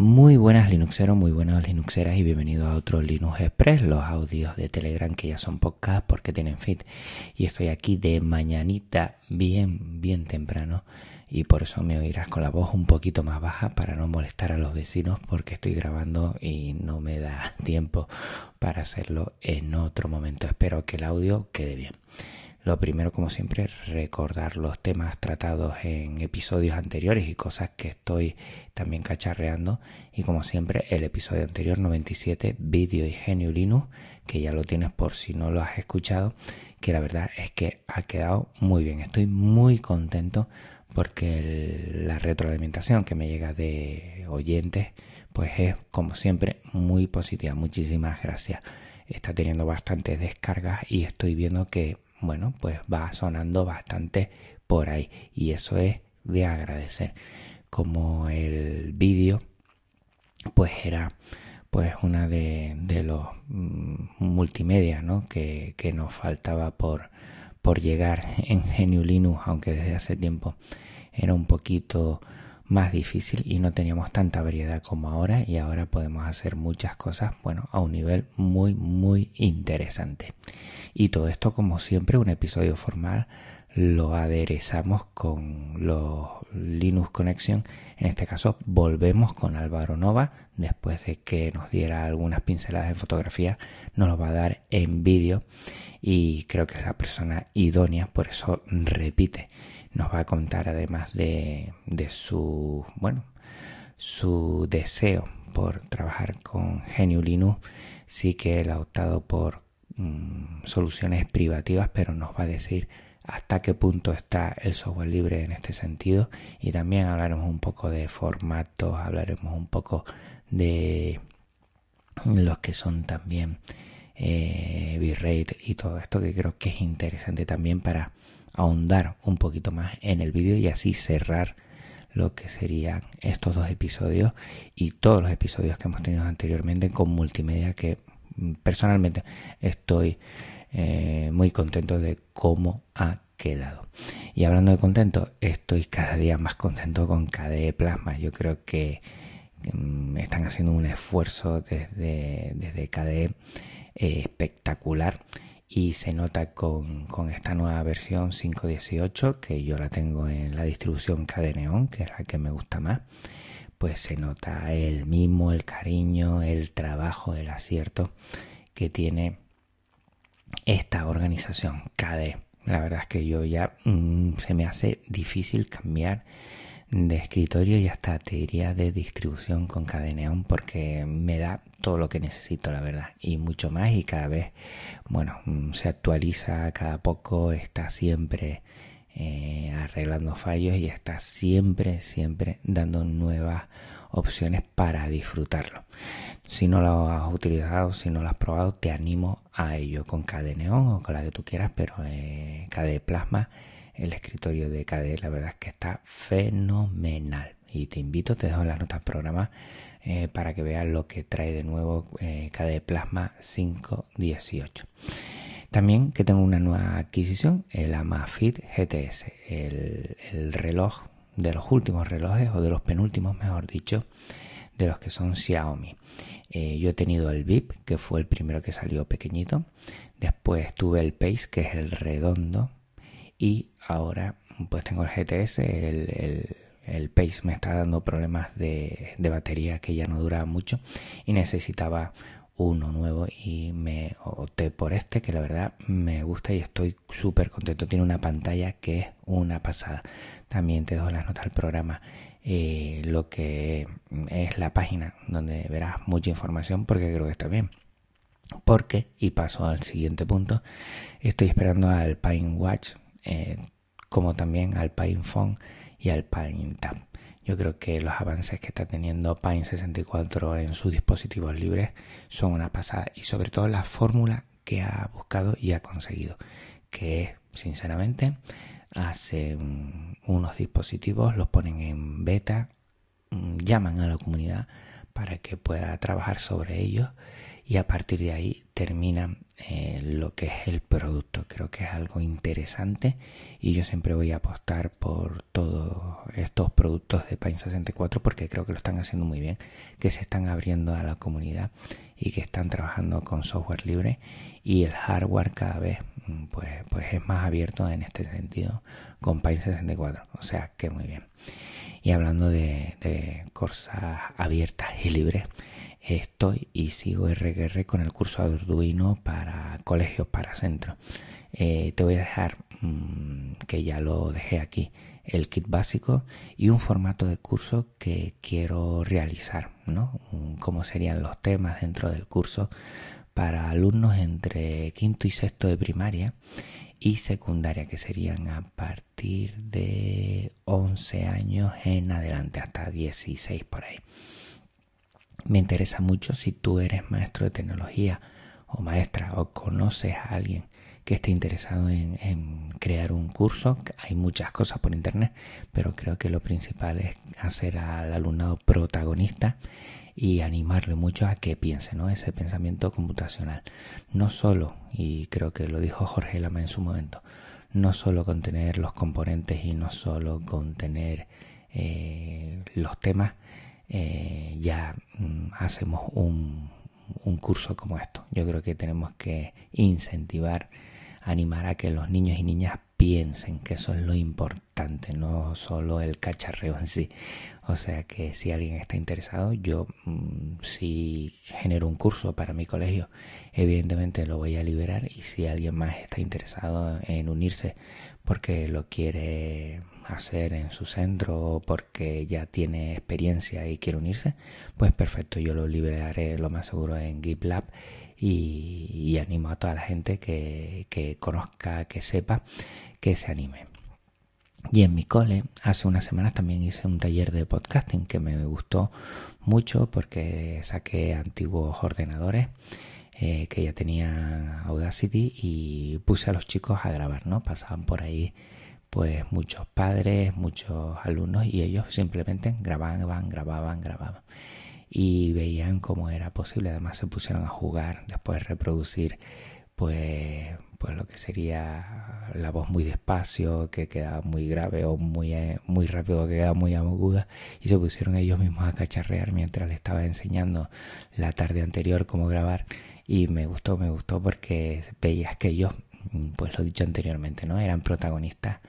Muy buenas Linuxeros, muy buenas Linuxeras y bienvenidos a otro Linux Express, los audios de Telegram que ya son podcast porque tienen feed. Y estoy aquí de mañanita bien, bien temprano y por eso me oirás con la voz un poquito más baja para no molestar a los vecinos porque estoy grabando y no me da tiempo para hacerlo en otro momento. Espero que el audio quede bien. Lo primero, como siempre, recordar los temas tratados en episodios anteriores y cosas que estoy también cacharreando. Y como siempre, el episodio anterior, 97, vídeo y Linux, que ya lo tienes por si no lo has escuchado, que la verdad es que ha quedado muy bien. Estoy muy contento porque la retroalimentación que me llega de oyentes, pues es como siempre muy positiva. Muchísimas gracias. Está teniendo bastantes descargas y estoy viendo que bueno, pues va sonando bastante por ahí y eso es de agradecer. Como el vídeo, pues era pues una de, los mm, multimedia ¿no? que, que, nos faltaba por, por llegar en Genio Linux, aunque desde hace tiempo era un poquito más difícil y no teníamos tanta variedad como ahora y ahora podemos hacer muchas cosas, bueno, a un nivel muy, muy interesante. Y todo esto, como siempre, un episodio formal lo aderezamos con los Linux Connection. En este caso, volvemos con Álvaro Nova. Después de que nos diera algunas pinceladas en fotografía, nos lo va a dar en vídeo. Y creo que es la persona idónea, por eso repite nos va a contar además de, su, bueno, su deseo por trabajar con Genio Linux, sí que él ha optado por mm, soluciones privativas, pero nos va a decir hasta qué punto está el software libre en este sentido. Y también hablaremos un poco de formatos, hablaremos un poco de los que son también eh, bitrate y todo esto que creo que es interesante también para ahondar un poquito más en el vídeo y así cerrar lo que serían estos dos episodios y todos los episodios que hemos tenido anteriormente con multimedia que mm, personalmente estoy eh, muy contento de cómo ha quedado. Y hablando de contento, estoy cada día más contento con KDE Plasma. Yo creo que mm, están haciendo un esfuerzo desde, desde KDE eh, espectacular y se nota con, esta nueva versión 5.18 que yo la tengo en la distribución Cadeneon que es la que me gusta más pues se nota el mimo, el cariño, el trabajo, el acierto que tiene esta organización KDE. La verdad es que yo ya mm, se me hace difícil cambiar de escritorio y hasta te diría de distribución con Cadeneon porque me da todo lo que necesito, la verdad, y mucho más y cada vez, bueno, mm, se actualiza cada poco, está siempre eh, arreglando fallos y está siempre, siempre dando nuevas opciones para disfrutarlo. Si no lo has utilizado, si no lo has probado, te animo a ello con Cadeneon o con la que tú quieras, pero eh, Plasma el escritorio de KDE, la verdad es que está fenomenal. Y te invito, te dejo las notas programa eh, para que veas lo que trae de nuevo eh, KDE Plasma 518. También que tengo una nueva adquisición, el Amafit GTS, el, reloj de los últimos relojes o de los penúltimos, mejor dicho, de los que son Xiaomi. Eh, yo he tenido el VIP, que fue el primero que salió pequeñito. Después tuve el Pace, que es el redondo, y ahora pues tengo el GTS, el, el, Pace me está dando problemas de, de, batería que ya no dura mucho y necesitaba uno nuevo y me opté por este que la verdad me gusta y estoy súper contento. Tiene una pantalla que es una pasada. También te dejo las notas del programa eh, lo que es la página donde verás mucha información porque creo que está bien. Porque, y paso al siguiente punto, estoy esperando al Pine Watch eh, como también al Phone y al Tab. Yo creo que los avances que está teniendo Pine 64 en sus dispositivos libres son una pasada y sobre todo la fórmula que ha buscado y ha conseguido, que es, sinceramente, hace unos dispositivos, los ponen en beta, mm, llaman a la comunidad para que pueda trabajar sobre ellos y a partir de ahí termina eh, lo que es el producto. Creo que es algo interesante y yo siempre voy a apostar por todos estos productos de Paint 64 porque creo que lo están haciendo muy bien, que se están abriendo a la comunidad y que están trabajando con software libre y el hardware cada vez mm, pues, pues es más abierto en este sentido con Paint 64. O sea que muy bien. Y hablando de, de cosas abiertas y libres, estoy y sigo RGR con el curso Arduino para colegios para centros. Eh, te voy a dejar mm, que ya lo dejé aquí el kit básico y un formato de curso que quiero realizar, ¿no? Cómo serían los temas dentro del curso para alumnos entre quinto y sexto de primaria y secundaria, que serían a partir de 11 años en adelante, hasta 16 por ahí. Me interesa mucho si tú eres maestro de tecnología o maestra o conoces a alguien que esté interesado en, crear un curso. Hay muchas cosas por internet, pero creo que lo principal es hacer al alumnado protagonista y animarle mucho a que piense, ¿no? Ese pensamiento computacional. No solo, y creo que lo dijo Jorge Lama en su momento, no solo contener los componentes y no solo contener eh, los temas, eh, ya mm, hacemos un, un curso como esto. Yo creo que tenemos que incentivar, animar a que los niños y niñas piensen que eso es lo importante, no solo el cacharreo en sí. O sea que si alguien está interesado, yo mm, si genero un curso para mi colegio, evidentemente lo voy a liberar y si alguien más está interesado en unirse porque lo quiere hacer en su centro porque ya tiene experiencia y quiere unirse, pues perfecto, yo lo liberaré lo más seguro en GitLab y, animo a toda la gente que, que conozca, que sepa, que se anime. Y en mi cole, hace unas semanas también hice un taller de podcasting que me gustó mucho porque saqué antiguos ordenadores eh, que ya tenía Audacity y puse a los chicos a grabar, ¿no? Pasaban por ahí pues muchos padres, muchos alumnos y ellos simplemente grababan, grababan, grababan y veían cómo era posible. Además se pusieron a jugar, después reproducir pues pues lo que sería la voz muy despacio, que quedaba muy grave o muy, eh, muy rápido, que quedaba muy aguda, y se pusieron ellos mismos a cacharrear mientras le estaba enseñando la tarde anterior cómo grabar, y me gustó, me gustó porque veías que ellos pues lo dicho anteriormente, ¿no? Eran protagonistas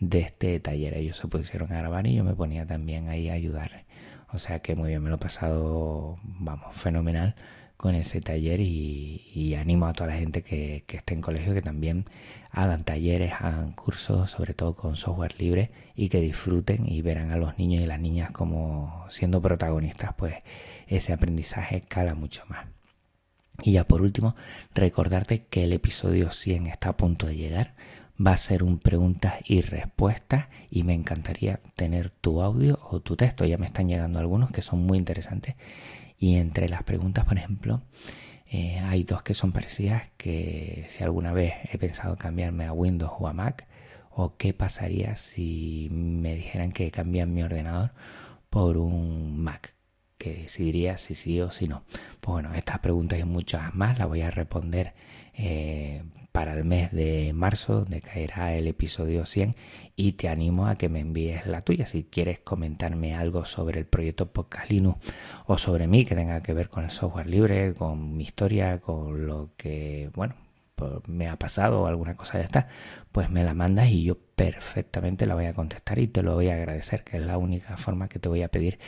de este taller. Ellos se pusieron a grabar y yo me ponía también ahí a ayudarle. O sea que muy bien, me lo he pasado, vamos, fenomenal con ese taller y, animo a toda la gente que, esté en colegio que también hagan talleres, hagan cursos, sobre todo con software libre y que disfruten y verán a los niños y las niñas como siendo protagonistas, pues ese aprendizaje cala mucho más. Y ya por último, recordarte que el episodio 100 está a punto de llegar. Va a ser un preguntas y respuestas y me encantaría tener tu audio o tu texto. Ya me están llegando algunos que son muy interesantes. Y entre las preguntas, por ejemplo, eh, hay dos que son parecidas que si alguna vez he pensado cambiarme a Windows o a Mac o qué pasaría si me dijeran que cambian mi ordenador por un Mac que decidiría si sí o si no. Pues bueno, estas preguntas y muchas más las voy a responder eh, para el mes de marzo, donde caerá el episodio 100, y te animo a que me envíes la tuya. Si quieres comentarme algo sobre el proyecto Podcast Linux o sobre mí que tenga que ver con el software libre, con mi historia, con lo que, bueno, me ha pasado alguna cosa de esta, pues me la mandas y yo perfectamente la voy a contestar y te lo voy a agradecer, que es la única forma que te voy a pedir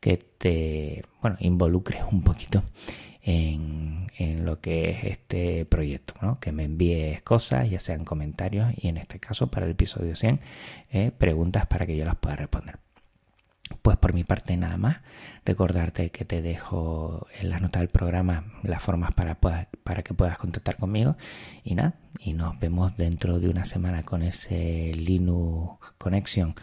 que te, bueno, involucres un poquito en, en lo que es este proyecto, ¿no? que me envíes cosas, ya sean comentarios y en este caso para el episodio 100, eh, preguntas para que yo las pueda responder. Pues por mi parte nada más. Recordarte que te dejo en las notas del programa las formas para, para que puedas contactar conmigo. Y nada, y nos vemos dentro de una semana con ese Linux Connection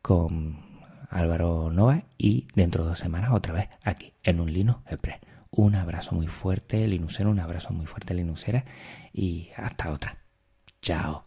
con Álvaro Nova y dentro de dos semanas otra vez aquí en un Linux Express. Un abrazo muy fuerte, Linuxero, un abrazo muy fuerte, Linuxera y hasta otra. Chao.